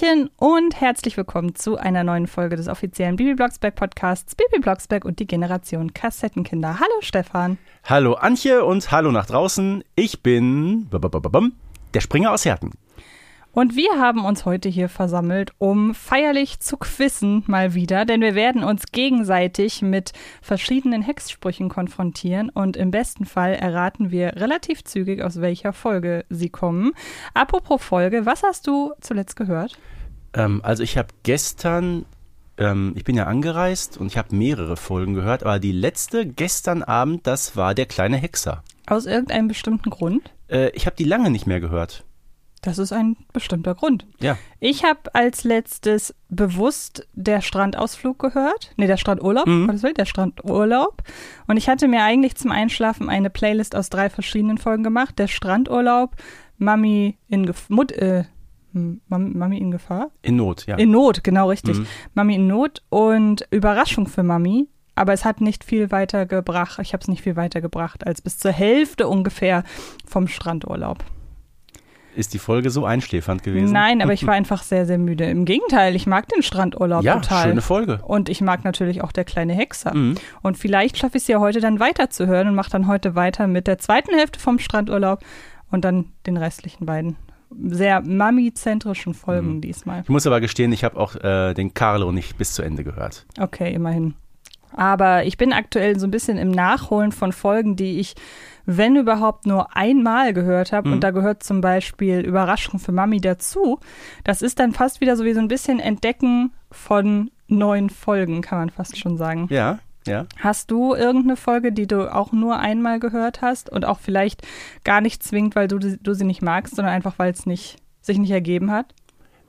Hallöchen und herzlich willkommen zu einer neuen Folge des offiziellen Bibi Blocksberg Podcasts Bibi Blocksberg und die Generation Kassettenkinder. Hallo Stefan. Hallo Antje und hallo nach draußen. Ich bin der Springer aus Herten. Und wir haben uns heute hier versammelt, um feierlich zu quizzen mal wieder, denn wir werden uns gegenseitig mit verschiedenen Hexsprüchen konfrontieren und im besten Fall erraten wir relativ zügig, aus welcher Folge sie kommen. Apropos Folge, was hast du zuletzt gehört? Ähm, also ich habe gestern, ähm, ich bin ja angereist und ich habe mehrere Folgen gehört, aber die letzte gestern Abend, das war der kleine Hexer. Aus irgendeinem bestimmten Grund? Äh, ich habe die lange nicht mehr gehört. Das ist ein bestimmter Grund. Ja. Ich habe als letztes bewusst der Strandausflug gehört. Nee, der Strandurlaub. Mhm. Was will der Strandurlaub? Und ich hatte mir eigentlich zum Einschlafen eine Playlist aus drei verschiedenen Folgen gemacht. Der Strandurlaub, Mami in Gef Mut, äh, Mami, Mami in Gefahr? In Not, ja. In Not, genau richtig. Mhm. Mami in Not und Überraschung für Mami. Aber es hat nicht viel weiter gebracht. Ich habe es nicht viel weiter gebracht als bis zur Hälfte ungefähr vom Strandurlaub. Ist die Folge so einschläfernd gewesen? Nein, aber ich war einfach sehr, sehr müde. Im Gegenteil, ich mag den Strandurlaub ja, total. schöne Folge. Und ich mag natürlich auch der kleine Hexer. Mhm. Und vielleicht schaffe ich es ja heute dann weiterzuhören und mache dann heute weiter mit der zweiten Hälfte vom Strandurlaub und dann den restlichen beiden sehr mami-zentrischen Folgen Mhm. diesmal. Ich muss aber gestehen, ich habe auch äh, den Carlo nicht bis zu Ende gehört. Okay, immerhin. Aber ich bin aktuell so ein bisschen im Nachholen von Folgen, die ich, wenn überhaupt, nur einmal gehört habe. Mhm. Und da gehört zum Beispiel Überraschung für Mami dazu. Das ist dann fast wieder so wie so ein bisschen Entdecken von neuen Folgen, kann man fast schon sagen. Ja, ja. Hast du irgendeine Folge, die du auch nur einmal gehört hast und auch vielleicht gar nicht zwingend, weil du, du sie nicht magst, sondern einfach, weil es nicht, sich nicht ergeben hat?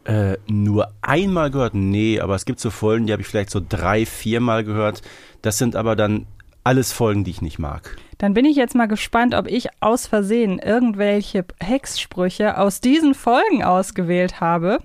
Äh, nur einmal gehört? Nee, aber es gibt so Folgen, die habe ich vielleicht so drei, viermal gehört. Das sind aber dann alles Folgen, die ich nicht mag. Dann bin ich jetzt mal gespannt, ob ich aus Versehen irgendwelche Hexsprüche aus diesen Folgen ausgewählt habe.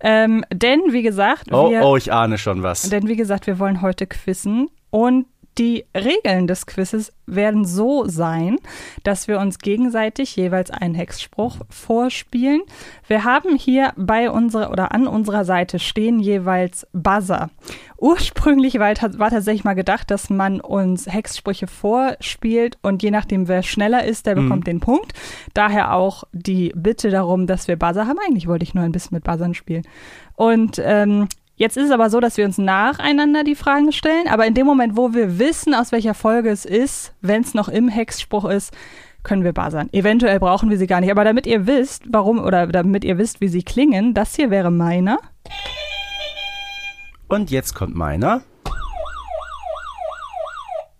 Ähm, denn, wie gesagt, Oh, wir, oh, ich ahne schon was. denn wie gesagt, wir wollen heute quizzen und die Regeln des Quizzes werden so sein, dass wir uns gegenseitig jeweils einen Hexspruch vorspielen. Wir haben hier bei unserer oder an unserer Seite stehen jeweils Buzzer. Ursprünglich war, war tatsächlich mal gedacht, dass man uns Hexsprüche vorspielt und je nachdem, wer schneller ist, der bekommt den Punkt. Daher auch die Bitte darum, dass wir Buzzer haben. Eigentlich wollte ich nur ein bisschen mit Buzzern spielen. Und ähm, Jetzt ist es aber so, dass wir uns nacheinander die Fragen stellen, aber in dem Moment, wo wir wissen, aus welcher Folge es ist, wenn es noch im Hexspruch ist, können wir buzzern. Eventuell brauchen wir sie gar nicht, aber damit ihr wisst, warum oder damit ihr wisst, wie sie klingen, das hier wäre meiner. Und jetzt kommt meiner.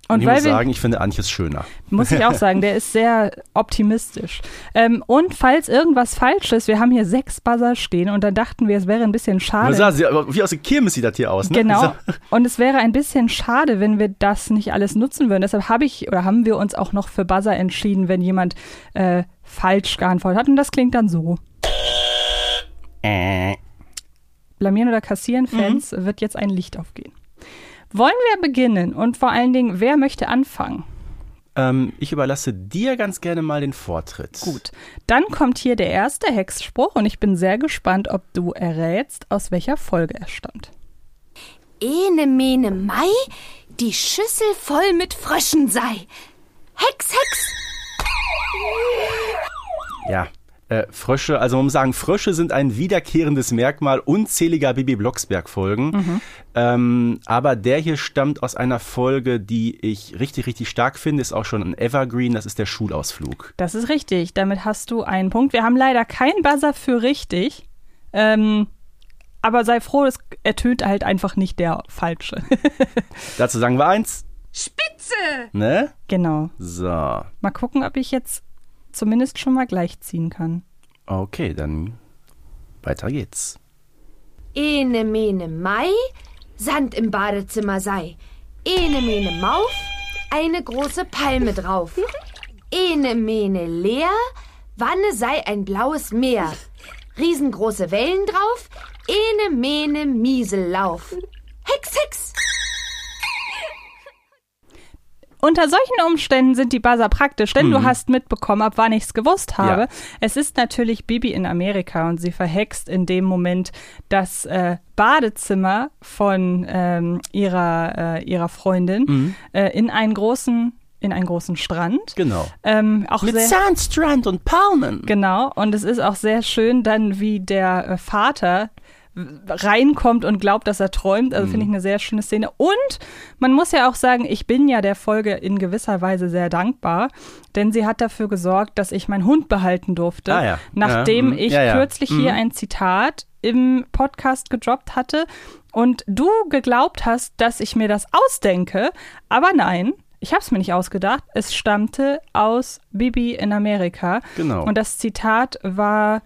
Und ich weil muss wir, sagen, ich finde Antjes schöner. muss ich auch sagen, der ist sehr optimistisch. Ähm, und falls irgendwas falsch ist, wir haben hier sechs Buzzer stehen und dann dachten wir, es wäre ein bisschen schade. Sah wie aus der Kirmes sieht das hier aus, ne? Genau. So. Und es wäre ein bisschen schade, wenn wir das nicht alles nutzen würden. Deshalb habe ich oder haben wir uns auch noch für Buzzer entschieden, wenn jemand äh, falsch geantwortet hat. Und das klingt dann so. Äh. Blamieren oder kassieren, Fans, wird jetzt ein Licht aufgehen. Wollen wir beginnen? Und vor allen Dingen, wer möchte anfangen? Ähm, ich überlasse dir ganz gerne mal den Vortritt. Gut. Dann kommt hier der erste Hexspruch und ich bin sehr gespannt, ob du errätst, aus welcher Folge er stammt. Ene mene Mai, die Schüssel voll mit Fröschen sei. Hex, Hex! Ja. Äh, Frösche, also man muss sagen, Frösche sind ein wiederkehrendes Merkmal unzähliger Bibi Blocksberg-Folgen. Ähm, aber der hier stammt aus einer Folge, die ich richtig, richtig stark finde, ist auch schon ein Evergreen, das ist der Schulausflug. Das ist richtig. Damit hast du einen Punkt. Wir haben leider keinen Buzzer für richtig. Ähm, aber sei froh, es ertönt halt einfach nicht der falsche. Dazu sagen wir eins, Spitze! ne? genau. So, Mal gucken, ob ich jetzt zumindest schon mal gleich ziehen kann. okay, dann weiter geht's. Ene mene Mai, Sand im Badezimmer sei. Ene mene Mauf, eine große Palme drauf. Ene mene leer, Wanne sei ein blaues Meer. Riesengroße Wellen drauf, ene mene Miesellauf. Hex, Hex! Unter solchen Umständen sind die Buzzer praktisch, denn du hast mitbekommen, ab wann ich es gewusst habe. Mhm. Ja. Es ist natürlich Bibi in Amerika und sie verhext in dem Moment das äh, Badezimmer von ähm, ihrer, äh, ihrer Freundin Mhm. äh, in einen großen, in einen großen Strand. Genau. Ähm, auch Mit sehr, Sandstrand und Palmen. Genau, und es ist auch sehr schön dann, wie der äh, Vater reinkommt und glaubt, dass er träumt. Also finde ich eine sehr schöne Szene. Und man muss ja auch sagen, ich bin ja der Folge in gewisser Weise sehr dankbar, denn sie hat dafür gesorgt, dass ich meinen Hund behalten durfte, Ah ja. nachdem Ja, mhm. ich Ja, kürzlich hier ein Zitat im Podcast gedroppt hatte und du geglaubt hast, dass ich mir das ausdenke, aber nein. Ich habe es mir nicht ausgedacht. Es stammte aus Bibi in Amerika. Genau. Und das Zitat war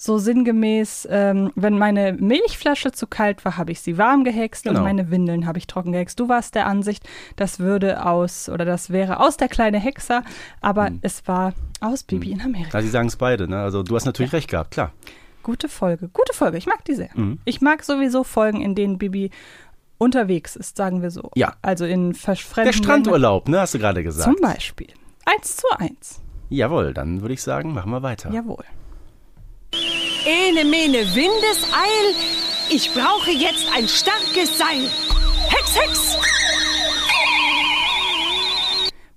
so sinngemäß, ähm, wenn meine Milchflasche zu kalt war, habe ich sie warm gehext Genau. und meine Windeln habe ich trocken gehext. Du warst der Ansicht, das würde aus oder das wäre aus der kleine Hexer, aber Hm. es war aus Bibi in Amerika. Also sie sagen es beide, ne? Also du hast natürlich recht gehabt, klar. Gute Folge, gute Folge. Ich mag die sehr. Mhm. Ich mag sowieso Folgen, in denen Bibi unterwegs ist, sagen wir so. Ja. Also in Der verschfremden Strandurlaub, ne? Hast du gerade gesagt. Zum Beispiel. Eins zu eins. Jawohl, dann würde ich sagen, machen wir weiter. Jawohl. Ene mene Windeseil, ich brauche jetzt ein starkes Seil. Hex, Hex!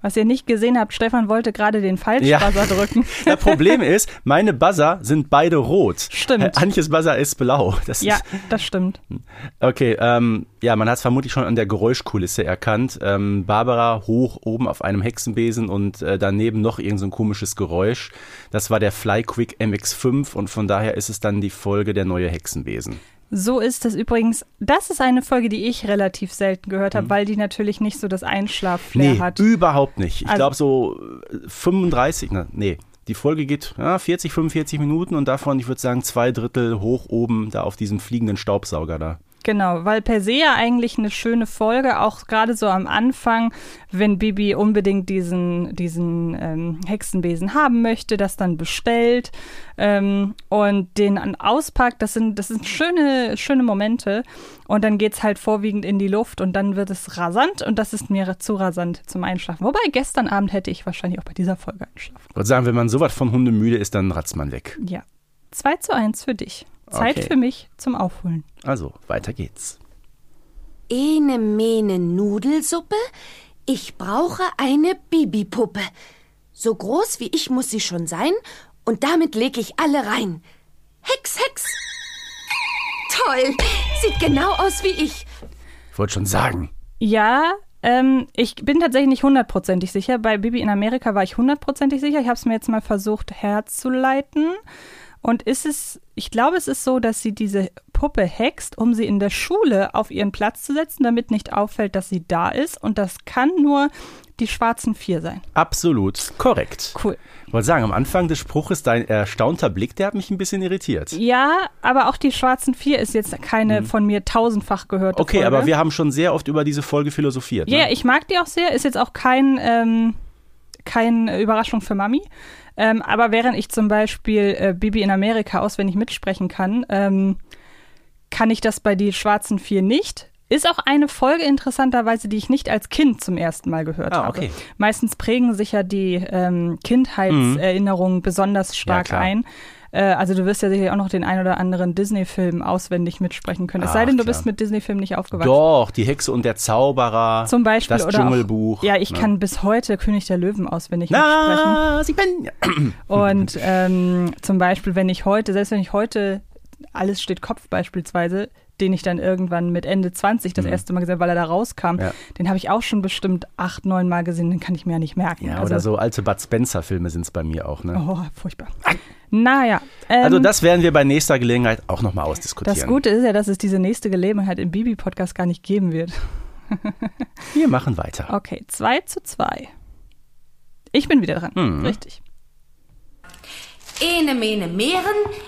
Was ihr nicht gesehen habt, Stefan wollte gerade den Ja. Falschbuzzer drücken. Das Problem ist, meine Buzzer sind beide rot. Stimmt. Antjes Buzzer ist blau. Das Ja, ist, das stimmt. okay, ähm, ja, man hat es vermutlich schon an der Geräuschkulisse erkannt. Ähm, Barbara hoch oben auf einem Hexenbesen und äh, daneben noch irgend so ein komisches Geräusch. Das war der Flyquick MX5 und von daher ist es dann die Folge der neue Hexenbesen. So ist es übrigens. Das ist eine Folge, die ich relativ selten gehört habe, weil die natürlich nicht so das Einschlafflair Nee, hat. überhaupt nicht. Ich Also- glaube so äh, 35, na, nee. Die Folge geht ja, 40, 45 Minuten und davon, ich würde sagen, zwei Drittel hoch oben da auf diesem fliegenden Staubsauger da. Genau, weil per se ja eigentlich eine schöne Folge, auch gerade so am Anfang, wenn Bibi unbedingt diesen, diesen ähm, Hexenbesen haben möchte, das dann bestellt ähm, und den an auspackt, das sind, das sind schöne, schöne Momente. Und dann geht's halt vorwiegend in die Luft und dann wird es rasant und das ist mir zu rasant zum Einschlafen. Wobei gestern Abend hätte ich wahrscheinlich auch bei dieser Folge einschlafen. Ich würde sagen, wenn man sowas von Hunde müde ist, dann ratzt man weg. Ja. 2 zu 1 für dich. Zeit Okay. für mich zum Aufholen. Also, weiter geht's. Ene mene Nudelsuppe, ich brauche eine Bibipuppe. So groß wie ich muss sie schon sein und damit leg ich alle rein. Hex, Hex! Toll, sieht genau aus wie ich. Ich wollte schon sagen. Ja, ähm, ich bin tatsächlich nicht hundertprozentig sicher. Bei Bibi in Amerika war ich hundertprozentig sicher. Ich habe es mir jetzt mal versucht herzuleiten. Und ist es, ich glaube, es ist so, dass sie diese Puppe hext, um sie in der Schule auf ihren Platz zu setzen, damit nicht auffällt, dass sie da ist. Und das kann nur die schwarzen Vier sein. Absolut korrekt. Cool. Ich wollte sagen, am Anfang des Spruches, dein erstaunter Blick, der hat mich ein bisschen irritiert. Ja, aber auch die schwarzen Vier ist jetzt keine von mir tausendfach gehörte Mhm. Okay, Folge. aber wir haben schon sehr oft über diese Folge philosophiert. Ja, ne? ich mag die auch sehr. Ist jetzt auch kein, ähm, keine Überraschung für Mami. Ähm, aber während ich zum Beispiel äh, Bibi in Amerika auswendig mitsprechen kann, ähm, kann ich das bei die schwarzen vier nicht. Ist auch eine Folge interessanterweise, die ich nicht als Kind zum ersten Mal gehört Ah, habe. okay. Meistens prägen sich ja die ähm, Kindheitserinnerungen besonders stark klar. ein. Äh, also du wirst ja sicherlich auch noch den ein oder anderen Disney-Film auswendig mitsprechen können. Es sei Ach, denn, du klar. bist mit Disney-Filmen nicht aufgewachsen. Doch, die Hexe und der Zauberer. Zum Beispiel Das oder Dschungelbuch. Auch, ja, ich ne? kann bis heute König der Löwen auswendig mitsprechen. Na, sie bin. Und ähm, zum Beispiel, wenn ich heute, selbst wenn ich heute alles steht Kopf beispielsweise, den ich dann irgendwann mit Ende 20 das erste Mal gesehen habe, weil er da rauskam, Mhm. Ja. den habe ich auch schon bestimmt acht, neun Mal gesehen, den kann ich mir ja nicht merken. Ja, also, oder so alte Bud Spencer-Filme sind es bei mir auch. Ne? Oh, furchtbar. Naja. Ähm, Also das werden wir bei nächster Gelegenheit auch nochmal ausdiskutieren. das Gute ist ja, dass es diese nächste Gelegenheit im Bibi-Podcast gar nicht geben wird. Wir machen weiter. Okay, 2 zu 2. Ich bin wieder dran. Mhm. Richtig. Ene mene Meeren,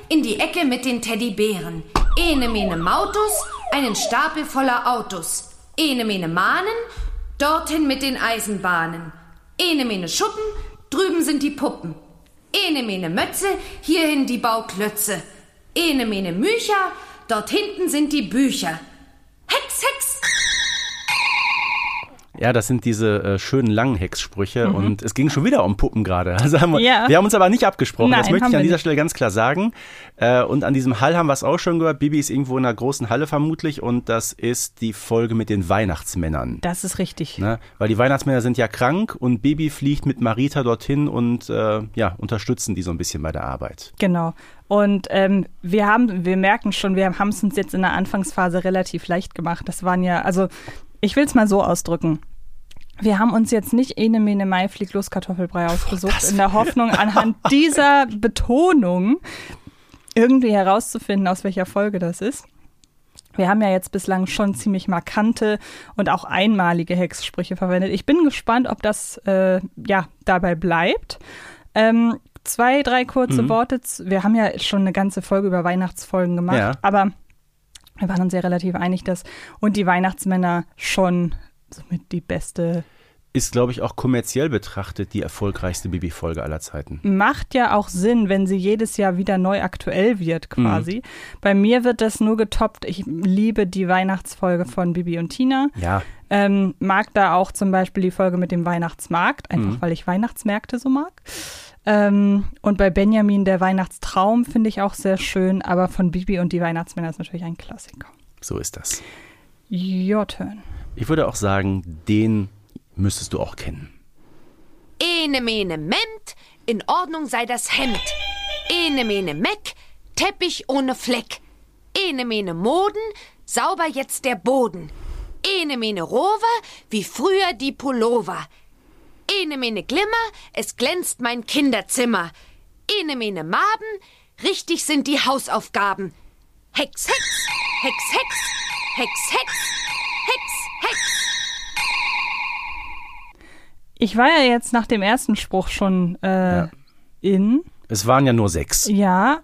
in die Ecke mit den Teddybären. Ene mene Mautus, einen Stapel voller Autos. Ene mene Mahnen, dorthin mit den Eisenbahnen. Ene mene Schuppen, drüben sind die Puppen. Ene mene Mötze, hierhin die Bauklötze. Ene mene Mücher, dort hinten sind die Bücher. Hex, Hex! Ja, das sind diese äh, schönen langen Hexsprüche und es ging schon wieder um Puppen gerade. Also haben wir, Ja. wir haben uns aber nicht abgesprochen, das Nein, möchte haben ich an dieser nicht. Stelle ganz klar sagen. Äh, und an diesem Hall haben wir es auch schon gehört. Bibi ist irgendwo in einer großen Halle vermutlich und das ist die Folge mit den Weihnachtsmännern. Das ist richtig. Ne? Weil die Weihnachtsmänner sind ja krank und Bibi fliegt mit Marita dorthin und äh, ja, unterstützen die so ein bisschen bei der Arbeit. Genau. Und ähm, wir haben, wir merken schon, wir haben es uns jetzt in der Anfangsphase relativ leicht gemacht. Das waren ja, also ich will es mal so ausdrücken. Wir haben uns jetzt nicht Ene Mene Mai fliegt los Kartoffelbrei ausgesucht, in der Hoffnung, anhand dieser Betonung irgendwie herauszufinden, aus welcher Folge das ist. Wir haben ja jetzt bislang schon ziemlich markante und auch einmalige Hexsprüche verwendet. Ich bin gespannt, ob das äh, ja dabei bleibt. Ähm, zwei, drei kurze Worte. z- Wir haben ja schon eine ganze Folge über Weihnachtsfolgen gemacht, Ja. aber wir waren uns ja relativ einig, dass und die Weihnachtsmänner schon somit die beste Ist, glaube ich, auch kommerziell betrachtet die erfolgreichste Bibi-Folge aller Zeiten. macht ja auch Sinn, wenn sie jedes Jahr wieder neu aktuell wird, quasi. Bei mir wird das nur getoppt. Ich liebe die Weihnachtsfolge von Bibi und Tina. Ja, Ähm, mag da auch zum Beispiel die Folge mit dem Weihnachtsmarkt, einfach Mhm. weil ich Weihnachtsmärkte so mag. Ähm, und bei Benjamin der Weihnachtstraum finde ich auch sehr schön, aber von Bibi und die Weihnachtsmänner ist natürlich ein Klassiker. so ist das. Your turn. Ich würde auch sagen, den müsstest du auch kennen. Ene mene ment, in Ordnung sei das Hemd. Ene mene meck, Teppich ohne Fleck. Ene mene Moden, sauber jetzt der Boden. Ene mene Rover, wie früher die Pullover. Ene mene Glimmer, es glänzt mein Kinderzimmer. Ene mene Maben, richtig sind die Hausaufgaben. Hex, Hex, Hex, Hex, Hex, Hex, Hex, Hex. Ich war ja jetzt nach dem ersten Spruch schon äh, Ja. in. Es waren ja nur sechs. Ja.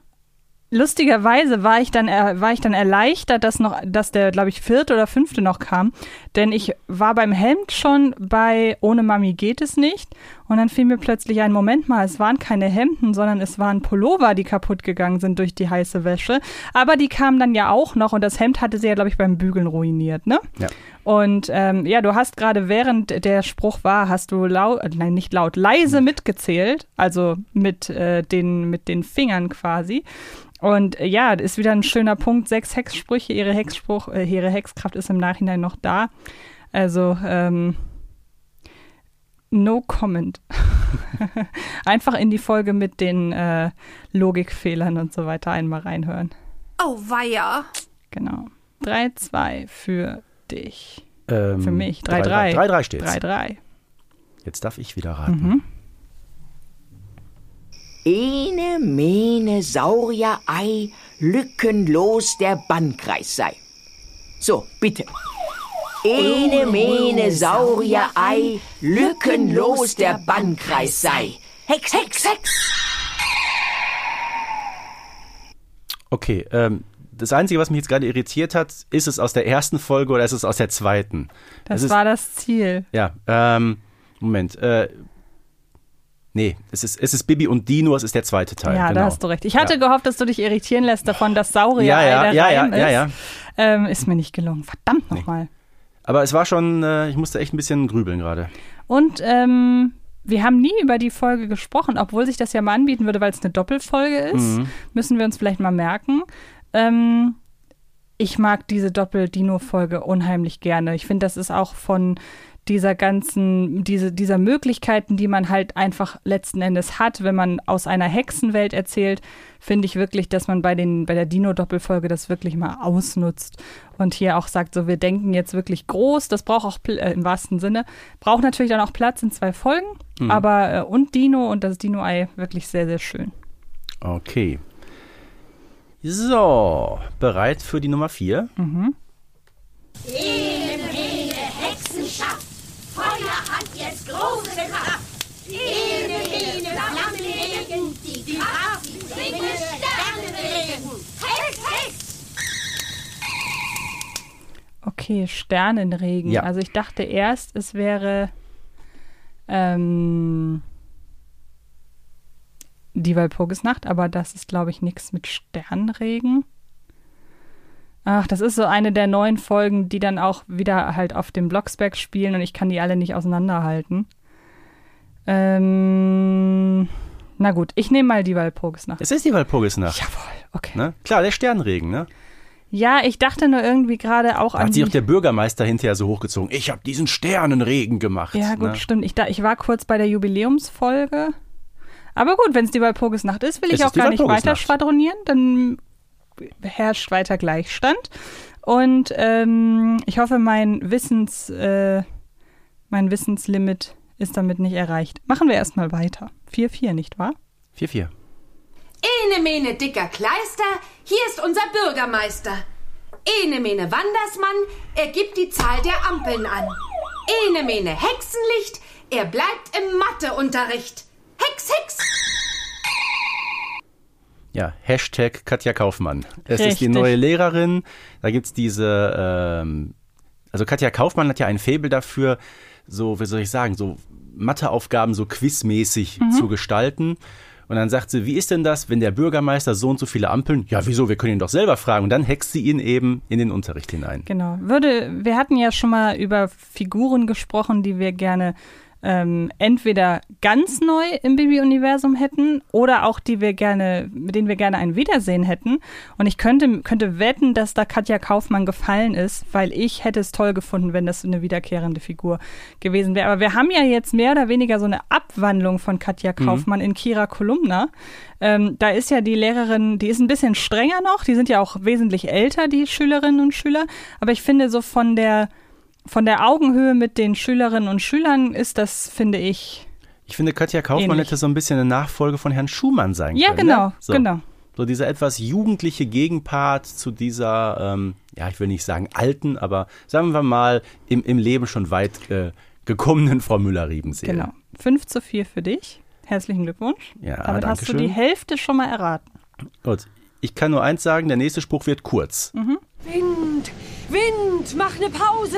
Lustigerweise war ich dann war ich dann erleichtert, dass noch, dass der, glaube ich, vierte oder fünfte noch kam. Denn ich war beim Hemd schon bei Ohne Mami geht es nicht. Und dann fiel mir plötzlich ein Moment mal, es waren keine Hemden, sondern es waren Pullover, die kaputt gegangen sind durch die heiße Wäsche. Aber die kamen dann ja auch noch und das Hemd hatte sie ja, glaube ich, beim Bügeln ruiniert, ne? Ja. Und ähm, ja, du hast gerade während der Spruch war, hast du laut, äh, nein, nicht laut, leise mitgezählt, also mit, äh, den, mit den Fingern quasi. Und äh, ja, das ist wieder ein schöner Punkt. Sechs Hexsprüche, ihre Hexspruch, äh, ihre Hexkraft ist im Nachhinein noch da. Also, ähm, no comment. Einfach in die Folge mit den äh, Logikfehlern und so weiter einmal reinhören. Oh, weia. Genau. 3-2 für dich. Ähm, Für mich. 3-3. 3-3. 3-3 steht's. 3-3. Jetzt darf ich wieder raten. Ene, mene, Saurier, Ei, lückenlos der Bannkreis sei. So, bitte. Ene, mene, Saurier, Ei, lückenlos der Bannkreis sei. Hex, Hex, Hex. Okay, ähm, das Einzige, was mich jetzt gerade irritiert hat, ist es aus der ersten Folge oder ist es aus der zweiten? Das Es ist, war das Ziel. Ja, ähm, Moment. Äh, nee, es ist, es ist Bibi und Dino, es ist der zweite Teil. ja, genau. da hast du recht. Ich hatte Ja. gehofft, dass du dich irritieren lässt davon, dass Saurier Ja, ja, der ja, ja, Reim ja, ist. ja. Ähm, ist mir nicht gelungen. Verdammt nochmal. Aber es war schon, äh, ich musste echt ein bisschen grübeln gerade. Und ähm, wir haben nie über die Folge gesprochen, obwohl sich das ja mal anbieten würde, weil es eine Doppelfolge ist. Mhm. Müssen wir uns vielleicht mal merken. Ähm, ich mag diese Doppel-Dino-Folge unheimlich gerne. Ich finde, das ist auch von dieser ganzen, diese, dieser Möglichkeiten, die man halt einfach letzten Endes hat, wenn man aus einer Hexenwelt erzählt, finde ich wirklich, dass man bei, den, bei der Dino-Doppelfolge das wirklich mal ausnutzt und hier auch sagt, so wir denken jetzt wirklich groß, das braucht auch äh, im wahrsten Sinne, braucht natürlich dann auch Platz in zwei Folgen, aber äh, und Dino und das Dino-Ei wirklich sehr, sehr schön. Okay. So, bereit für die Nummer vier? Hexenschaft, Feuer hat jetzt große Kraft. Ene, Mene, Flammenregen, die Kraft bringe Sternenregen. Hex, Hex! Okay, Sternenregen. Ja. Also ich dachte erst, es wäre ähm, die Walpurgisnacht, aber das ist, glaube ich, nichts mit Sternenregen. Ach, das ist so eine der neuen Folgen, die dann auch wieder halt auf dem Blocksberg spielen und ich kann die alle nicht auseinanderhalten. Ähm, na gut, ich nehme mal die Walpurgisnacht. Es ist die Walpurgisnacht. Jawohl, okay. Ne? Klar, der Sternregen, ne? Ja, ich dachte nur irgendwie gerade auch Da an hat sich auch der Bürgermeister hinterher so hochgezogen. Ich habe diesen Sternenregen gemacht. Ja, gut, ne? stimmt. Ich, da, ich war kurz bei der Jubiläumsfolge. Aber gut, wenn es die Walpurgisnacht ist, will Es ich auch gar nicht weiter schwadronieren. Dann herrscht weiter Gleichstand. Und ähm, ich hoffe, mein Wissens, äh, mein Wissenslimit ist damit nicht erreicht. Machen wir erstmal weiter. 4-4, nicht wahr? 4-4. Ene mene dicker Kleister, hier ist unser Bürgermeister. Ene mene Wandersmann, er gibt die Zahl der Ampeln an. Ene mene Hexenlicht, er bleibt im Matheunterricht. Hex, Hex! Ja, Hashtag Katja Kaufmann. Es ist die Richtig. neue Lehrerin. Da gibt's diese, ähm, also Katja Kaufmann hat ja ein Faible dafür, so, wie soll ich sagen, so Matheaufgaben so quizmäßig Mhm. zu gestalten. Und dann sagt sie, wie ist denn das, wenn der Bürgermeister so und so viele Ampeln? Ja, wieso? Wir können ihn doch selber fragen. Und dann hext sie ihn eben in den Unterricht hinein. Genau. Würde, wir hatten ja schon mal über Figuren gesprochen, die wir gerne ähm, entweder ganz neu im Bibi-Universum hätten oder auch die wir gerne, mit denen wir gerne ein Wiedersehen hätten. Und ich könnte, könnte wetten, dass da Katja Kaufmann gefallen ist, weil ich hätte es toll gefunden, wenn das eine wiederkehrende Figur gewesen wäre. Aber wir haben ja jetzt mehr oder weniger so eine Abwandlung von Katja Kaufmann in Kira Kolumna. Ähm, da ist ja die Lehrerin, die ist ein bisschen strenger noch, die sind ja auch wesentlich älter, die Schülerinnen und Schüler. Aber ich finde so von der von der Augenhöhe mit den Schülerinnen und Schülern ist das, finde ich. Ich finde, Katja Kaufmann Ähnlich. hätte so ein bisschen eine Nachfolge von Herrn Schumann sein Ja, können. genau, ne? so. genau. So dieser etwas jugendliche Gegenpart zu dieser, ähm, ja, ich will nicht sagen alten, aber sagen wir mal im, im Leben schon weit äh, gekommenen Frau Müller-Riebensee. Genau. 5 zu 4 für dich. Herzlichen Glückwunsch. Ja, Damit hast danke du die schön. Hälfte schon mal erraten. Gut. Ich kann nur eins sagen, der nächste Spruch wird kurz. Mhm. Wind, Wind, mach ne Pause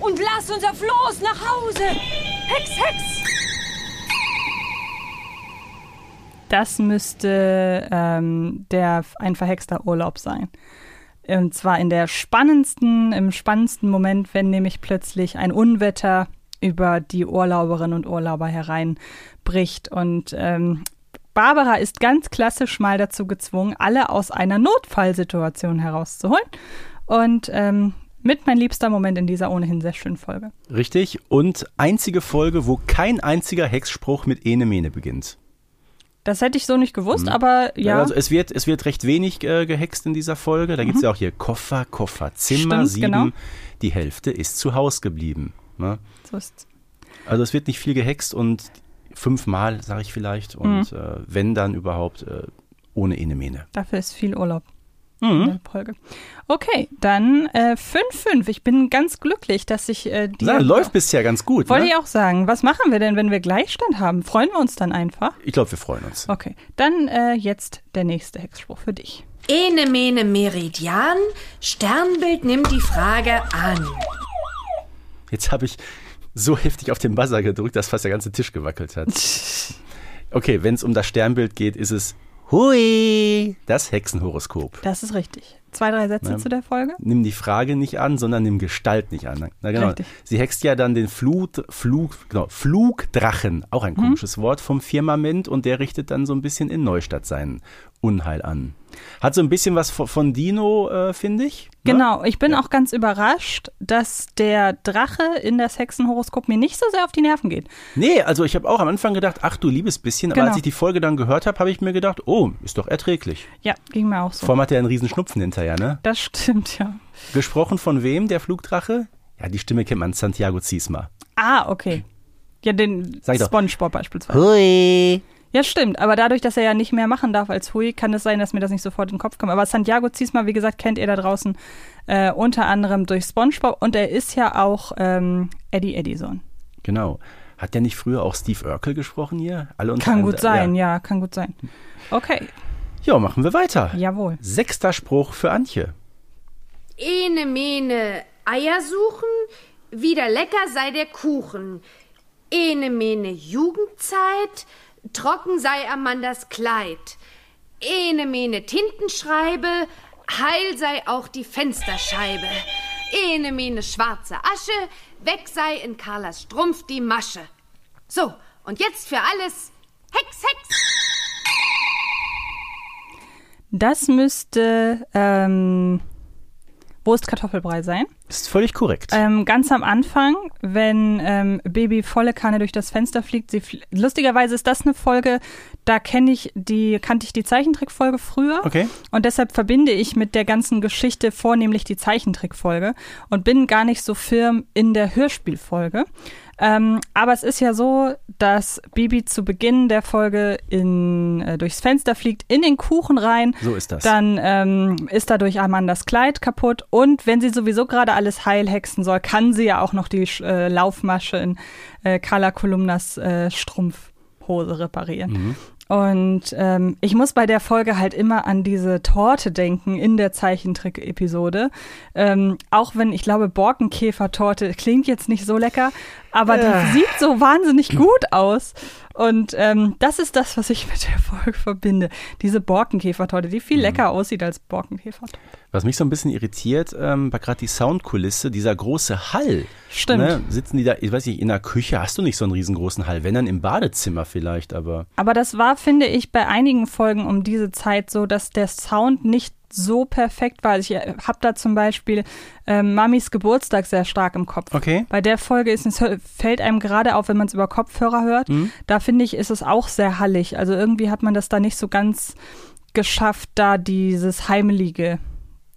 und lass unser Floß nach Hause. Hex, Hex. Das müsste ähm, der ein verhexter Urlaub sein. Und zwar in der spannendsten, im spannendsten Moment, wenn nämlich plötzlich ein Unwetter über die Urlauberinnen und Urlauber hereinbricht. Und ähm, Barbara ist ganz klassisch mal dazu gezwungen, alle aus einer Notfallsituation herauszuholen. Und ähm, mit mein liebster Moment in dieser ohnehin sehr schönen Folge. Richtig. Und einzige Folge, wo kein einziger Hexspruch mit Ene Mene beginnt. Das hätte ich so nicht gewusst, aber ja. Also es wird, es wird recht wenig äh, gehext in dieser Folge. Da gibt's ja auch hier Koffer, Koffer, Zimmer, Stimmt, sieben. genau. Die Hälfte ist zu Haus geblieben. Ne? so ist's. Also es wird nicht viel gehext und fünfmal, sage ich vielleicht. Und Mhm. äh, wenn dann überhaupt äh, ohne Ene Mene. Dafür ist viel Urlaub Mhm. in der Folge. Okay, dann äh, 5-5. Ich bin ganz glücklich, dass ich äh, die. Na, läuft bisher ganz gut. Wollte Ne? ich auch sagen. Was machen wir denn, wenn wir Gleichstand haben? Freuen wir uns dann einfach? Ich glaube, wir freuen uns. Okay, dann äh, jetzt der nächste Hexspruch für dich. Ene mene Meridian, Sternbild nimmt die Frage an. Jetzt habe ich so heftig auf den Buzzer gedrückt, dass fast der ganze Tisch gewackelt hat. Okay, wenn es um das Sternbild geht, ist es Hui, das Hexenhoroskop. Das ist richtig. Zwei, drei Sätze Ja. zu der Folge. Nimm die Frage nicht an, sondern nimm Gestalt nicht an. Na genau. Richtig. Sie hext ja dann den Flut, Flug, genau, Flugdrachen, auch ein komisches Wort, vom Firmament und der richtet dann so ein bisschen in Neustadt sein Unheil an. Hat so ein bisschen was von, Dino, äh, finde ich. ne? Genau, ich bin auch ganz überrascht, dass der Drache in das Hexenhoroskop mir nicht so sehr auf die Nerven geht. Nee, also ich habe auch am Anfang gedacht, ach du liebes bisschen, aber Genau. als ich die Folge dann gehört habe, habe ich mir gedacht, oh, ist doch erträglich. Ja, ging mir auch so. Vor allem hat er einen riesen Schnupfen hinterher, ne? Das stimmt, ja. Gesprochen von wem, der Flugdrache? Ja, die Stimme kennt man, Santiago Ziesma. Ah, okay. Ja, den Sag ich doch. Spongebob beispielsweise. Hui. Ja, stimmt. Aber dadurch, dass er ja nicht mehr machen darf als Hui, kann es sein, dass mir das nicht sofort in den Kopf kommt. Aber Santiago Ziesma, wie gesagt, kennt ihr da draußen äh, unter anderem durch SpongeBob und er ist ja auch ähm, Eddie Edison. Genau. Hat der nicht früher auch Steve Urkel gesprochen hier? Alle unter Kann gut sein, ja. ja. kann gut sein. Okay, Ja, machen wir weiter. jawohl. Sechster Spruch für Antje. Ene mene Eier suchen, wieder lecker sei der Kuchen. Ene mene Jugendzeit, trocken sei Amandas Kleid. Ene mene Tintenschreibe, heil sei auch die Fensterscheibe. Ene mene schwarze Asche, weg sei in Carlas Strumpf die Masche. So, und jetzt für alles Hex, Hex! Das müsste ähm, Wurst-Kartoffelbrei sein. Ist völlig korrekt. Ähm, ganz am Anfang, wenn ähm, Baby volle Kanne durch das Fenster fliegt, sie fl lustigerweise ist das eine Folge, da kenne ich die, kannte ich die Zeichentrickfolge früher. Okay. Und deshalb verbinde ich mit der ganzen Geschichte vornehmlich die Zeichentrickfolge und bin gar nicht so firm in der Hörspielfolge. Ähm, aber es ist ja so, dass Bibi zu Beginn der Folge in, äh, durchs Fenster fliegt, in den Kuchen rein. So ist das. Dann ähm, ist dadurch Amandas Kleid kaputt. Und wenn sie sowieso gerade alles heilhexen soll, kann sie ja auch noch die äh, Laufmasche in äh, Carla Kolumnas äh, Strumpfhose reparieren. Mhm. Und ähm, ich muss bei der Folge halt immer an diese Torte denken in der Zeichentrick-Episode. Ähm, auch wenn ich glaube, Borkenkäfer-Torte klingt jetzt nicht so lecker, aber die sieht so wahnsinnig gut aus. Und ähm, das ist das, was ich mit der Folge verbinde. Diese Borkenkäfertorte, die viel lecker aussieht als Borkenkäfertorte. Was mich so ein bisschen irritiert, ähm, war gerade die Soundkulisse, dieser große Hall. Stimmt. Ne? Sitzen die da, ich weiß nicht, in der Küche hast du nicht so einen riesengroßen Hall, wenn dann im Badezimmer vielleicht, aber. Aber das war, finde ich, bei einigen Folgen um diese Zeit so, dass der Sound nicht so perfekt war. Ich habe da zum Beispiel ähm, Mamis Geburtstag sehr stark im Kopf. Okay. Bei der Folge ist es, fällt einem gerade auf, wenn man es über Kopfhörer hört. Da finde ich, ist es auch sehr hallig. Also irgendwie hat man das da nicht so ganz geschafft, da dieses Heimelige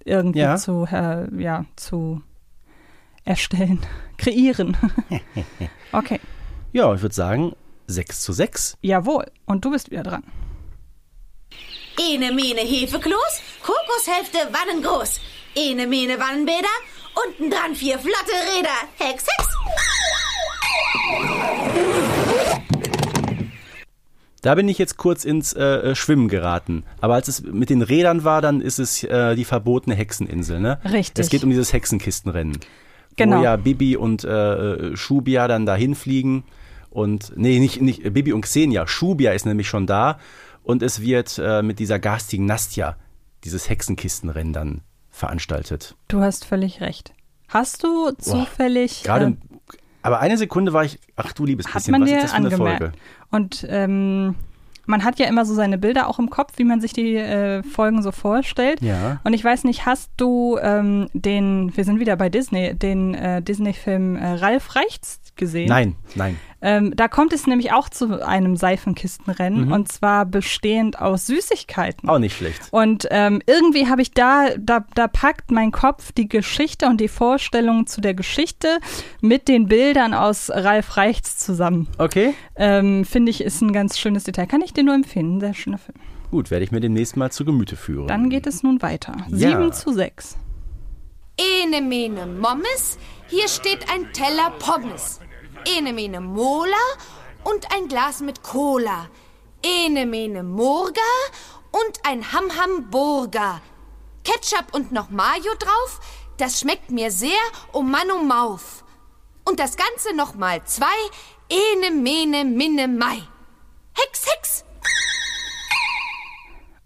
irgendwie Ja. zu, äh, ja, zu erstellen, kreieren. okay, Ja, ich würde sagen, 6 zu 6. jawohl. Und du bist wieder dran. Ene Mene Hefekloß, Kokoshälfte Wannengroß. Ene Mene Wannenbäder, unten dran vier flotte Räder. Hex, Hex. Da bin ich jetzt kurz ins äh, äh, Schwimmen geraten. Aber als es mit den Rädern war, dann ist es äh, die verbotene Hexeninsel, ne? Richtig. Es geht um dieses Hexenkistenrennen. Genau. Wo ja Bibi und äh, äh, Shubia dann dahin fliegen. Und, nee, nicht, nicht Bibi und Xenia. Shubia ist nämlich schon da. Und es wird äh, mit dieser garstigen Nastja dieses Hexenkistenrennen dann veranstaltet. Du hast völlig recht. Hast du zufällig. Gerade, äh, aber eine Sekunde war ich, ach du liebes hat bisschen, man was dir ist das für eine angemerkt. Folge? Und ähm, man hat ja immer so seine Bilder auch im Kopf, wie man sich die äh, Folgen so vorstellt. Ja. Und ich weiß nicht, hast du ähm, den, wir sind wieder bei Disney, den äh, Disney-Film äh, Ralf Reichts gesehen? Nein, nein. Ähm, da kommt es nämlich auch zu einem Seifenkistenrennen und zwar bestehend aus Süßigkeiten. Auch nicht schlecht. Und ähm, irgendwie habe ich da, da, da packt mein Kopf die Geschichte und die Vorstellung zu der Geschichte mit den Bildern aus Ralf Reichts zusammen. Okay. Ähm, Finde ich, ist ein ganz schönes Detail. Kann ich dir nur empfehlen. Ein sehr schöner Film. Gut, werde ich mir demnächst mal zu Gemüte führen. Dann geht es nun weiter. Ja. 7 zu 6. Ene mene Mommes, hier steht ein Teller Pommes. Ene mene Mola und ein Glas mit Cola. Ene mene Murga und ein Ham-Ham Burger. Ketchup und noch Mayo drauf, das schmeckt mir sehr, oh Mann, oh Mauf. Und das Ganze noch mal zwei, ene mene minne Mai. Hex, Hex!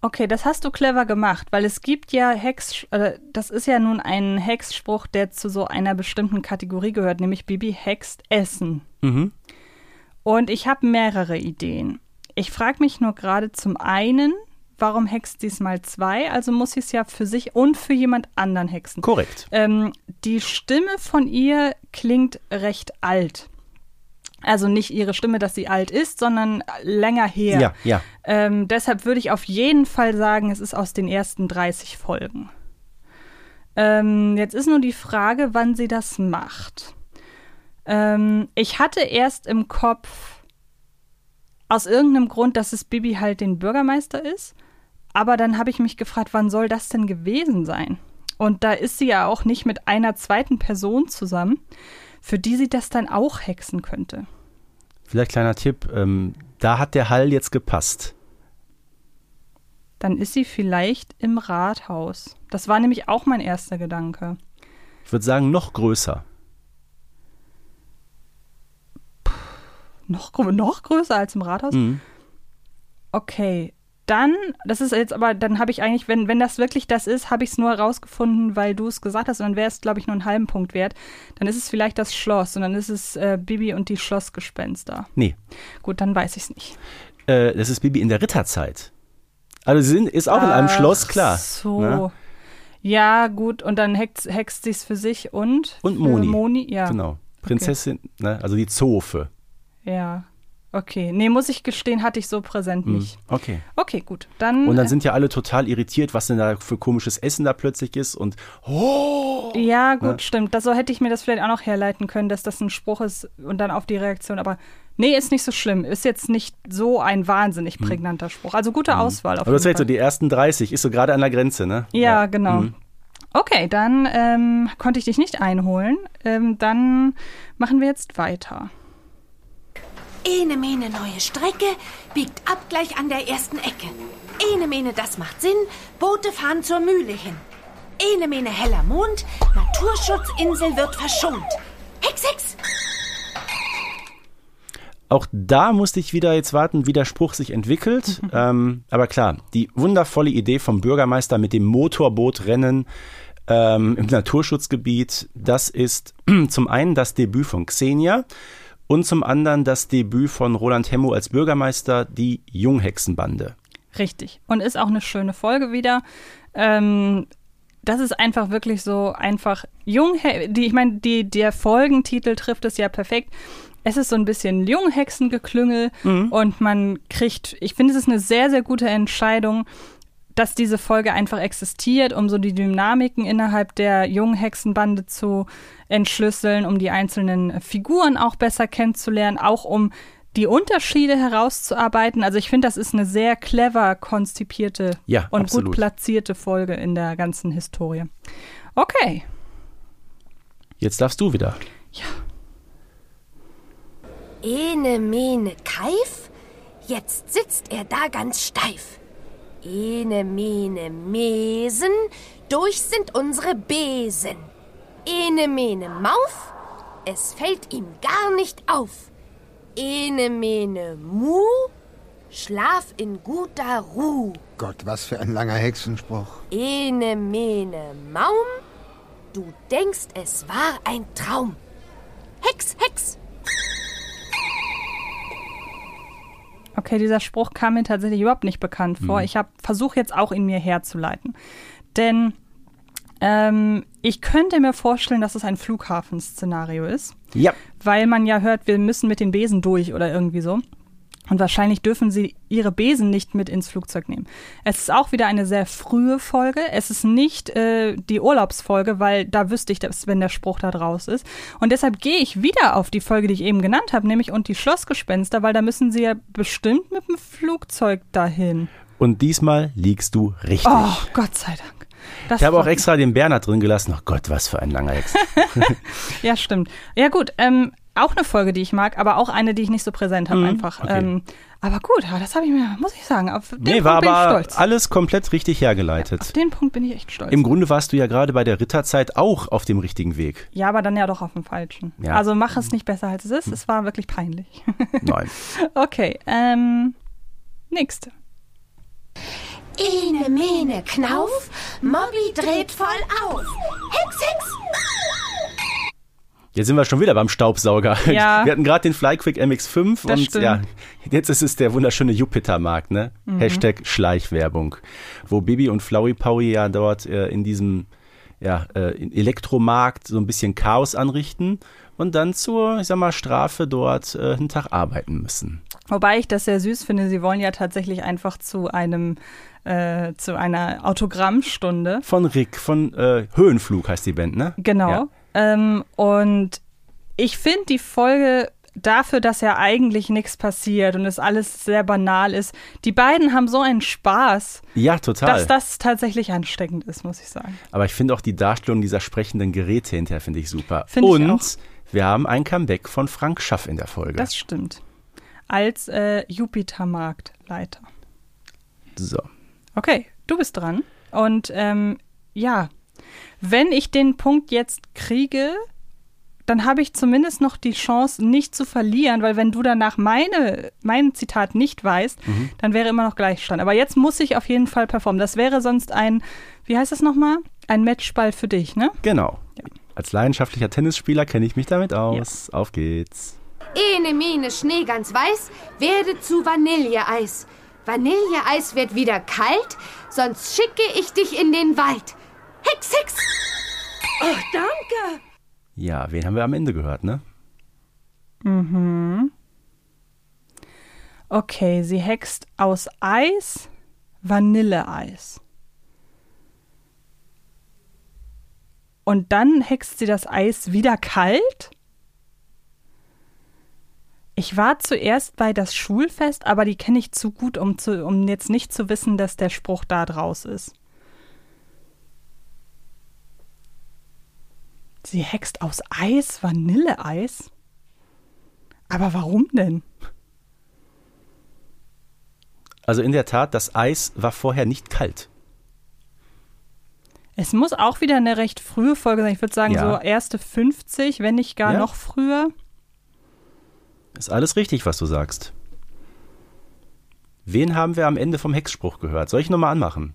Okay, das hast du clever gemacht, weil es gibt ja Hex, äh, das ist ja nun ein Hexspruch, der zu so einer bestimmten Kategorie gehört, nämlich Bibi hext Essen. Und ich habe mehrere Ideen. Ich frage mich nur gerade zum einen, warum hext diesmal zwei? Also muss sie es ja für sich und für jemand anderen hexen. Korrekt. Ähm, die Stimme von ihr klingt recht alt. Also nicht ihre Stimme, dass sie alt ist, sondern länger her. Ja, ja. Ähm, deshalb würde ich auf jeden Fall sagen, es ist aus den ersten 30 Folgen. Ähm, jetzt ist nur die Frage, wann sie das macht. Ähm, ich hatte erst im Kopf, aus irgendeinem Grund, dass es Bibi halt den Bürgermeister ist. Aber dann habe ich mich gefragt, wann soll das denn gewesen sein? Und da ist sie ja auch nicht mit einer zweiten Person zusammen, für die sie das dann auch hexen könnte. Vielleicht kleiner Tipp, ähm, da hat der Hall jetzt gepasst. Dann ist sie vielleicht im Rathaus. Das war nämlich auch mein erster Gedanke. Ich würde sagen, noch größer. Noch, grö- noch größer als im Rathaus? Mhm. Okay. Dann, das ist jetzt aber, dann habe ich eigentlich, wenn, wenn das wirklich das ist, habe ich es nur herausgefunden, weil du es gesagt hast und dann wäre es, glaube ich, nur einen halben Punkt wert. Dann ist es vielleicht das Schloss und dann ist es äh, Bibi und die Schlossgespenster. Nee, Gut, dann weiß ich es nicht. äh, das ist Bibi in der Ritterzeit. Also sie sind, ist auch in einem Ach Schloss, klar. So. ne? Ja, gut, und dann hext, hext sie es für sich und? Und Moni. Moni, ja. Genau. Prinzessin, ne? also die Zofe. Ja. Okay. Nee, muss ich gestehen, hatte ich so präsent nicht. Okay. Okay, gut. Dann. Und dann äh, sind ja alle total irritiert, was denn da für komisches Essen da plötzlich ist und oh, Ja, gut, Ne? stimmt. Das, so hätte ich mir das vielleicht auch noch herleiten können, dass das ein Spruch ist und dann auf die Reaktion. Aber nee, ist nicht so schlimm. Ist jetzt nicht so ein wahnsinnig prägnanter Spruch. Also gute Auswahl auf Hm. Aber das jeden heißt so, Fall. die ersten 30 ist so gerade an der Grenze, ne? ja, genau. Mhm. Okay, dann ähm, konnte ich dich nicht einholen. Ähm, dann machen wir jetzt weiter. Ene Mene neue Strecke, biegt ab gleich an der ersten Ecke. Ene Mene, das macht Sinn, Boote fahren zur Mühle hin. Ene Mene heller Mond, Naturschutzinsel wird verschont. Hex, Hex! Auch da musste ich wieder jetzt warten, wie der Spruch sich entwickelt. ähm, aber klar, die wundervolle Idee vom Bürgermeister mit dem Motorbootrennen ähm, im Naturschutzgebiet, das ist zum einen das Debüt von Xenia und zum anderen das Debüt von Roland Hemmo als Bürgermeister, die Junghexenbande. Richtig. Und ist auch eine schöne Folge wieder. Ähm, das ist einfach wirklich so einfach jung, die, ich meine, die, der Folgentitel trifft es ja perfekt. Es ist so ein bisschen Junghexengeklüngel und man kriegt, ich finde, es ist eine sehr, sehr gute Entscheidung, dass diese Folge einfach existiert, um so die Dynamiken innerhalb der Junghexenbande zu entschlüsseln, um die einzelnen Figuren auch besser kennenzulernen, auch um die Unterschiede herauszuarbeiten. Also ich finde, das ist eine sehr clever konzipierte Ja, und absolut. gut platzierte Folge in der ganzen Historie. Okay. Jetzt darfst du wieder. Ene Mene Keif, jetzt sitzt er da ganz steif. Ene Mene Mesen, durch sind unsere Besen. Ene Mene Mauf, es fällt ihm gar nicht auf. Ene Mene Mu, schlaf in guter Ruh. Gott, was für ein langer Hexenspruch. Ene Mene Maum, du denkst, es war ein Traum. Okay, dieser Spruch kam mir tatsächlich überhaupt nicht bekannt vor. Ich habe versuche jetzt auch in mir herzuleiten. Denn ähm, ich könnte mir vorstellen, dass es ein Flughafenszenario ist, Ja, weil man ja hört, wir müssen mit den Besen durch oder irgendwie so. Und wahrscheinlich dürfen sie ihre Besen nicht mit ins Flugzeug nehmen. Es ist auch wieder eine sehr frühe Folge. Es ist nicht äh, die Urlaubsfolge, weil da wüsste ich, dass, wenn der Spruch da draus ist. Und deshalb gehe ich wieder auf die Folge, die ich eben genannt habe, nämlich und die Schlossgespenster, weil da müssen sie ja bestimmt mit dem Flugzeug dahin. und diesmal liegst du richtig. Oh, Gott sei Dank. Das Ich habe auch extra den Bernhard drin gelassen. Oh Gott, was für ein langer Hex. Ja, stimmt. Ja, gut. Ähm, auch eine Folge, die ich mag, aber auch eine, die ich nicht so präsent habe, einfach. Mhm, okay. Ähm, aber gut, ja, das habe ich mir, muss ich sagen, auf den Nee, Punkt war bin ich aber stolz. alles komplett richtig hergeleitet. Auf den Punkt bin ich echt stolz. Im Grunde warst du ja gerade bei der Ritterzeit auch auf dem richtigen Weg. ja, aber dann ja doch auf dem falschen. Ja. Also mach es nicht besser, als es ist. Es war wirklich peinlich. Nein. okay, ähm, nächste. Ene Mene Knauf, Mobby dreht voll auf. Hex, Hex! Jetzt sind wir schon wieder beim Staubsauger. Ja. Wir hatten gerade den Flyquick MX5 Das und stimmt. ja, jetzt ist es der wunderschöne Jupitermarkt, ne? Mhm. Hashtag Schleichwerbung. Wo Bibi und Flowey Powie ja dort äh, in diesem ja, äh, Elektromarkt so ein bisschen Chaos anrichten und dann zur, ich sag mal, Strafe dort äh, einen Tag arbeiten müssen. Wobei ich das sehr süß finde. Sie wollen ja tatsächlich einfach zu einem, äh, zu einer Autogrammstunde. Von Rick, von äh, Höhenflug heißt die Band, ne? Genau. Ja. Ähm, und ich finde die Folge dafür, dass ja eigentlich nichts passiert und es alles sehr banal ist, die beiden haben so einen Spaß, Ja, total. dass das tatsächlich ansteckend ist, muss ich sagen. Aber ich finde auch die Darstellung dieser sprechenden Geräte hinterher finde ich super. Finde ich Und auch. wir haben ein Comeback von Frank Schaff in der Folge. Das stimmt. Als äh, Jupitermarktleiter. so. Okay, du bist dran. Und ähm, ja, wenn ich den Punkt jetzt kriege, dann habe ich zumindest noch die Chance, nicht zu verlieren, weil wenn du danach meine, mein Zitat nicht weißt, dann wäre immer noch Gleichstand. Aber jetzt muss ich auf jeden Fall performen. Das wäre sonst ein, wie heißt das nochmal? Ein Matchball für dich, ne? Genau. Als leidenschaftlicher Tennisspieler kenne ich mich damit aus. Auf geht's. Ene Mene Schnee ganz weiß, werde zu Vanilleeis. Vanilleeis wird wieder kalt, sonst schicke ich dich in den Wald. Hex, Hex! Ach, danke. Ja, wen haben wir am Ende gehört, ne? Okay, sie hext aus Eis Vanilleeis. Und dann hext sie das Eis wieder kalt? Ich war zuerst bei das Schulfest, aber die kenne ich zu gut, um, zu, um jetzt nicht zu wissen, dass der Spruch da draus ist. Sie hext aus Eis Vanilleeis? Aber warum denn? Also in der Tat, das Eis war vorher nicht kalt. Es muss auch wieder eine recht frühe Folge sein. Ich würde sagen, Ja. so erste 50, wenn nicht gar Ja. noch früher. Ist alles richtig, was du sagst. Wen haben wir am Ende vom Hexspruch gehört? Soll ich nochmal anmachen?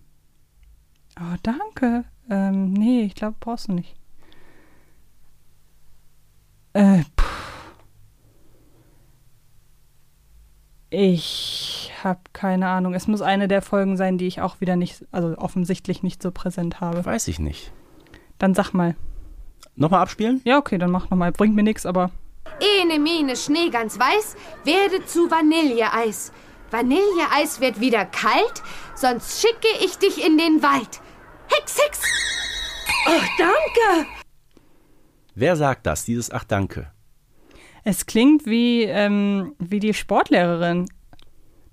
Oh, danke. Ähm, nee, ich glaube, brauchst du nicht. Äh, puh. Ich habe keine Ahnung. Es muss eine der Folgen sein, die ich auch wieder nicht, also offensichtlich nicht so präsent habe. Weiß ich nicht. Dann sag mal. Nochmal abspielen? Ja, okay, dann mach nochmal. Bringt mir nichts, aber Ene Mene Schnee ganz weiß, werde zu Vanilleeis. Vanilleeis wird wieder kalt, sonst schicke ich dich in den Wald. Hex, Hex! Ach, danke. Wer sagt das, dieses Ach Danke? es klingt wie, ähm, wie die Sportlehrerin.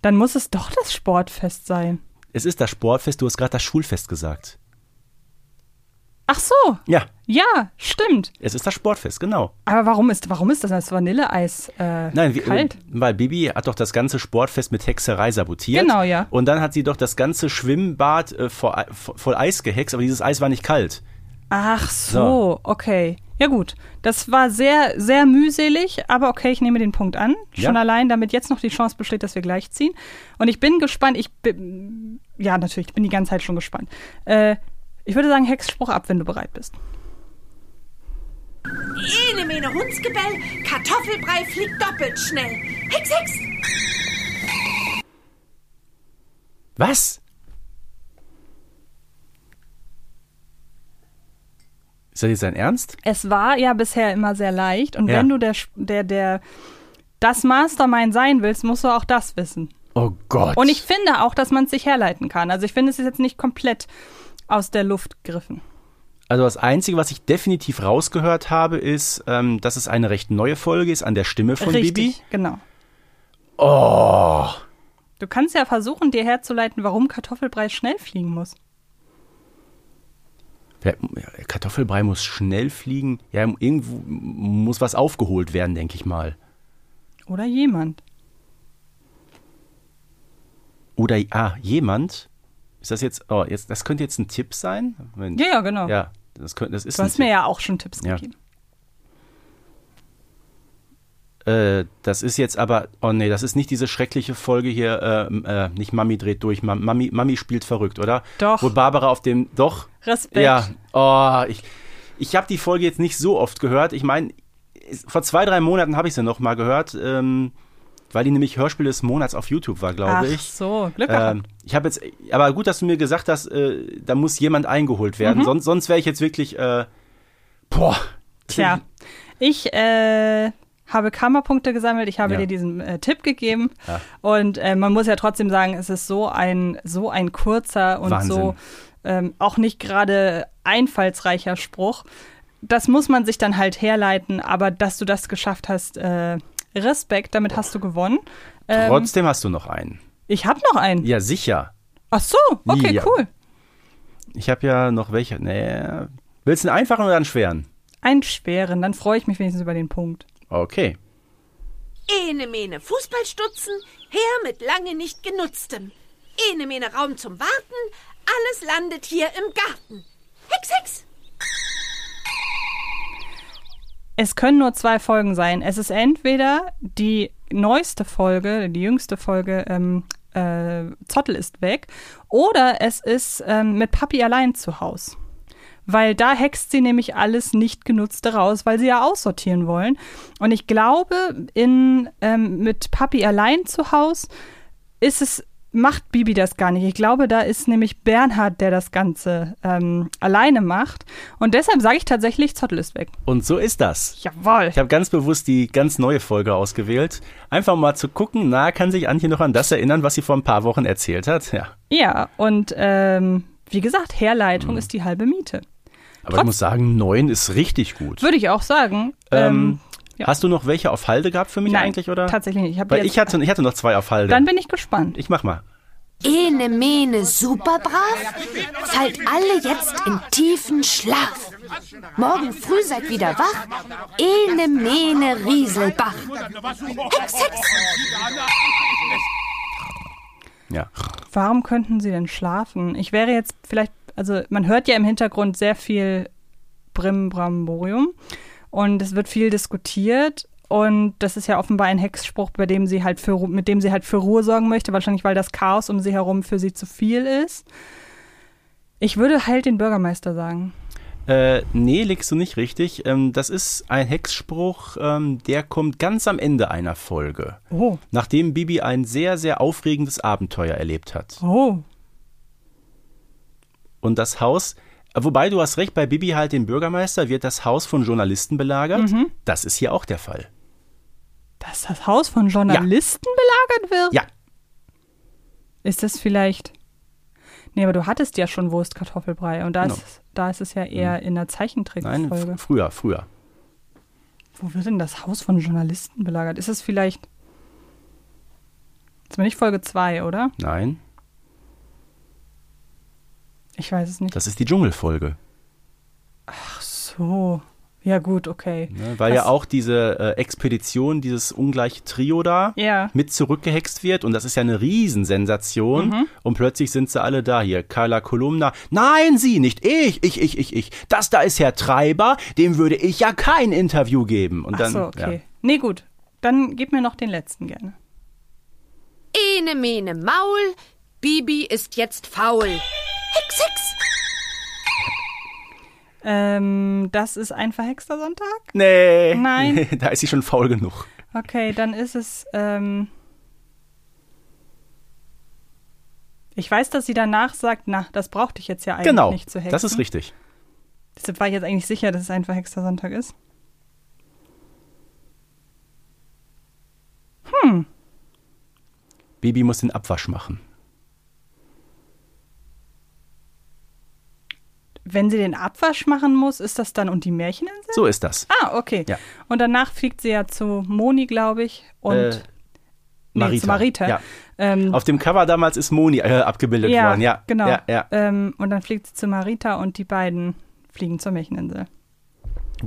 Dann muss es doch das Sportfest sein. Es ist das Sportfest, du hast gerade das Schulfest gesagt. Ach so, Ja, ja, stimmt. es ist das Sportfest, genau. Aber warum ist, warum ist das als Vanilleeis äh, Nein, wie, kalt? weil Bibi hat doch das ganze Sportfest mit Hexerei sabotiert. Genau, ja. Und dann hat sie doch das ganze Schwimmbad äh, voll, voll Eis gehext, aber dieses Eis war nicht kalt. Ach so, So. okay. Ja gut, das war sehr, sehr mühselig, aber okay, ich nehme den Punkt an. Schon Ja. allein, damit jetzt noch die Chance besteht, dass wir gleich ziehen. Und ich bin gespannt, ich bin, ja natürlich, ich bin die ganze Zeit schon gespannt. Äh, ich würde sagen, Hexspruch ab, wenn du bereit bist. Ene Mene Hundsgebell, Kartoffelbrei fliegt doppelt schnell. Hex, Hex! Was? Ist das jetzt dein Ernst? Es war ja bisher immer sehr leicht und Ja. wenn du der, der, der, das Mastermind sein willst, musst du auch das wissen. Oh Gott. Und ich finde auch, dass man es sich herleiten kann. Also ich finde, es ist jetzt nicht komplett aus der Luft gegriffen. Also das Einzige, was ich definitiv rausgehört habe, ist, ähm, dass es eine recht neue Folge ist an der Stimme von Richtig, Bibi. genau. Oh. Du kannst ja versuchen, dir herzuleiten, warum Kartoffelbrei schnell fliegen muss. Kartoffelbrei muss schnell fliegen. Ja, irgendwo muss was aufgeholt werden, denke ich mal. Oder jemand. Oder ah, jemand. Ist das jetzt, oh, jetzt, das könnte jetzt ein Tipp sein? Wenn, Ja, ja, genau. Ja, das, könnte, das ist Du hast mir Tipp. ja auch schon Tipps Ja. gegeben. Äh, das ist jetzt aber, oh nee, das ist nicht diese schreckliche Folge hier, äh, äh, nicht Mami dreht durch, Mam- Mami, Mami spielt verrückt, oder? Doch. Wo Barbara auf dem, doch, Respekt. ja, oh, ich, ich habe die Folge jetzt nicht so oft gehört. Ich meine, vor zwei, drei Monaten habe ich sie noch mal gehört, ähm, weil die nämlich Hörspiel des Monats auf YouTube war, Ach glaube ich. so, Glück gehabt. Ähm, ich habe jetzt, aber gut, dass du mir gesagt hast, äh, da muss jemand eingeholt Mhm. werden. Sonst, sonst wäre ich jetzt wirklich, äh, boah. Tja, ich äh, habe Karma-Punkte gesammelt, ich habe Ja. dir diesen äh, Tipp gegeben. Ja. Und äh, man muss ja trotzdem sagen, es ist so ein, so ein kurzer und Wahnsinn. so ähm, auch nicht gerade einfallsreicher Spruch. Das muss man sich dann halt herleiten, aber dass du das geschafft hast, äh, Respekt, damit hast du gewonnen. Ähm, Trotzdem hast du noch einen. ich habe noch einen. Ja, sicher. Ach so, okay, Ja. cool. Ich habe ja noch welche. Nee. Willst du einen einfachen oder einen schweren? Einen schweren, dann freue ich mich wenigstens über den Punkt. Okay. Ene Mene Fußballstutzen, her mit lange nicht genutztem. Ene Mene Raum zum Warten, alles landet hier im Garten. Hex, Hex! es können nur zwei Folgen sein. Es ist entweder die neueste Folge, die jüngste Folge, ähm, äh, Zottel ist weg, oder es ist ähm, mit Papi allein zu Haus. Weil da hext sie nämlich alles Nicht-Genutzte raus, weil sie ja aussortieren wollen. Und ich glaube, in, ähm, mit Papi allein zu Haus ist es macht Bibi das gar nicht. Ich glaube, da ist nämlich Bernhard, der das Ganze ähm, alleine macht. Und deshalb sage ich tatsächlich, Zottel ist weg. Und so ist das. Jawohl. Ich habe ganz bewusst die ganz neue Folge ausgewählt. Einfach mal zu gucken, na, kann sich Antje noch an das erinnern, was sie vor ein paar Wochen erzählt hat? Ja. Ja, und ähm, wie gesagt, Herleitung ist die halbe Miete. Aber ich Trotz- muss sagen, neun ist richtig gut. Würde ich auch sagen. Ähm, ja. Hast du noch welche auf Halde gehabt für mich nein, eigentlich, oder? tatsächlich nicht. Ich hab Weil ich hatte, ich hatte noch zwei auf Halde. Dann bin ich gespannt. ich mach mal. Ene Mene superbrav, fallt alle jetzt in tiefen Schlaf. Morgen früh seid wieder wach, Ene Mene Rieselbach. Hex, Hex, Ja. Warum könnten sie denn schlafen? Ich wäre jetzt vielleicht, also man hört ja im Hintergrund sehr viel Brimbramborium und es wird viel diskutiert und das ist ja offenbar ein Hexspruch, bei dem sie halt für, mit dem sie halt für Ruhe sorgen möchte, wahrscheinlich weil das Chaos um sie herum für sie zu viel ist. Ich würde halt den Bürgermeister sagen. Äh, nee, legst du nicht richtig. Ähm, das ist ein Hexspruch, ähm, der kommt ganz am Ende einer Folge. Oh. Nachdem Bibi ein sehr, sehr aufregendes Abenteuer erlebt hat. Oh. Und das Haus, äh, wobei du hast recht, bei Bibi halt den Bürgermeister wird das Haus von Journalisten belagert. Mhm. Das ist hier auch der Fall. Dass das Haus von Journalisten belagert wird? Ja, Ist das vielleicht. Nee, aber du hattest ja schon Wurstkartoffelbrei und da, Genau. ist, da ist es ja eher in der nein, Zeichentrickfolge. f- früher, früher. Wo wird denn das Haus von Journalisten belagert? Ist es vielleicht. Das war nicht Folge 2, oder? Nein, Ich weiß es nicht. das ist die Dschungelfolge. Ach so. Ja, gut, okay. Ne, weil Das- ja auch diese äh, Expedition, dieses ungleiche Trio da Ja. mit zurückgehext wird und das ist ja eine Riesensensation Mhm. und plötzlich sind sie alle da hier. Carla Kolumna, nein, Sie, nicht ich, ich, ich, ich, ich. Das da ist Herr Treiber, dem würde ich ja kein Interview geben. Und Ach dann, so, okay. ja. Nee, gut. Dann gib mir noch den letzten gerne. Ene Mene Maul, Bibi ist jetzt faul. Hex, Hex. Ähm, das ist ein verhexter Sonntag? Nee, Nein. da ist sie schon faul genug. Okay, dann ist es. Ähm ich weiß, dass sie danach sagt, na, das brauchte ich jetzt ja eigentlich Genau, nicht zu hexen. das ist richtig. Deshalb war ich jetzt eigentlich sicher, dass es ein verhexter Sonntag ist. Bibi muss den Abwasch machen. Wenn sie den Abwasch machen muss, ist das dann und die Märcheninsel? So ist das. Ah, okay. Ja. Und danach fliegt sie ja zu Moni, glaube ich. Und Äh, nee, Marita. zu Marita. Ja. Ähm, Auf dem Cover damals ist Moni äh, abgebildet ja, worden. Ja, genau. Ja, ja. Ähm, und dann fliegt sie zu Marita und die beiden fliegen zur Märcheninsel.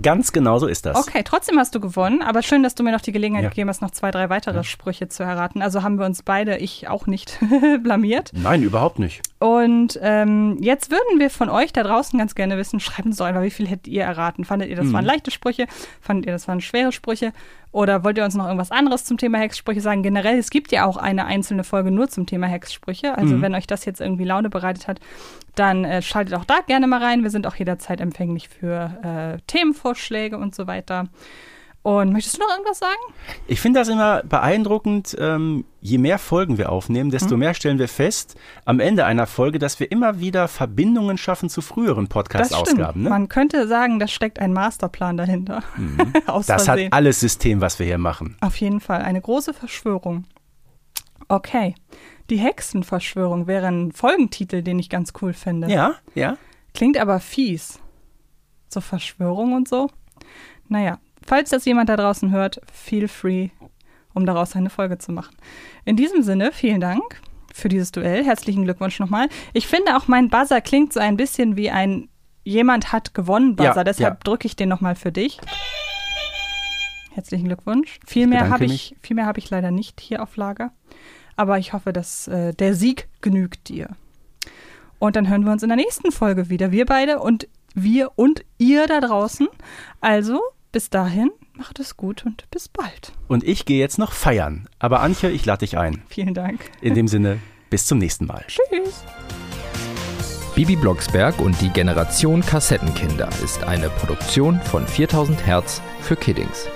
Ganz genau so ist das. Okay, trotzdem hast du gewonnen, aber schön, dass du mir noch die Gelegenheit Ja. gegeben hast, noch zwei, drei weitere Sprüche zu erraten. Also haben wir uns beide, ich auch nicht, blamiert. Nein, überhaupt nicht. Und ähm, jetzt würden wir von euch da draußen ganz gerne wissen, schreibt uns doch einfach, wie viel hättet ihr erraten? Fandet ihr, das Mhm. waren leichte Sprüche? Fandet ihr, das waren schwere Sprüche? Oder wollt ihr uns noch irgendwas anderes zum Thema Hexsprüche sagen? Generell, es gibt ja auch eine einzelne Folge nur zum Thema Hexsprüche. Also Mhm. wenn euch das jetzt irgendwie Laune bereitet hat, dann äh, schaltet auch da gerne mal rein. Wir sind auch jederzeit empfänglich für äh, Themenvorschläge und so weiter. Und möchtest du noch irgendwas sagen? Ich finde das immer beeindruckend. Ähm, je mehr Folgen wir aufnehmen, desto Mhm. mehr stellen wir fest, am Ende einer Folge, dass wir immer wieder Verbindungen schaffen zu früheren. Podcast-Ausgaben. Ne? Man könnte sagen, da steckt ein Masterplan dahinter. Aus Das hat Versehen. alles System, was wir hier machen. Auf jeden Fall. Eine große Verschwörung. Okay. Die Hexenverschwörung wäre ein Folgentitel, den ich ganz cool finde. Ja, ja. Klingt aber fies. So Verschwörung und so. Naja, falls das jemand da draußen hört, feel free, um daraus eine Folge zu machen. In diesem Sinne, vielen Dank für dieses Duell. Herzlichen Glückwunsch nochmal. Ich finde auch, mein Buzzer klingt so ein bisschen wie ein jemand hat gewonnen Buzzer. Ja, Deshalb ja. drücke ich den nochmal für dich. Herzlichen Glückwunsch. Viel mehr habe ich, viel mehr habe ich leider nicht hier auf Lager. Aber ich hoffe, dass äh, der Sieg genügt dir. Und dann hören wir uns in der nächsten Folge wieder. Wir beide und wir und ihr da draußen. Also bis dahin, macht es gut und bis bald. Und ich gehe jetzt noch feiern. Aber Antje, ich lade dich ein. Vielen Dank. In dem Sinne, bis zum nächsten Mal. Tschüss. Bibi Blocksberg und die Generation Kassettenkinder ist eine Produktion von 4000 Hertz für Kiddings.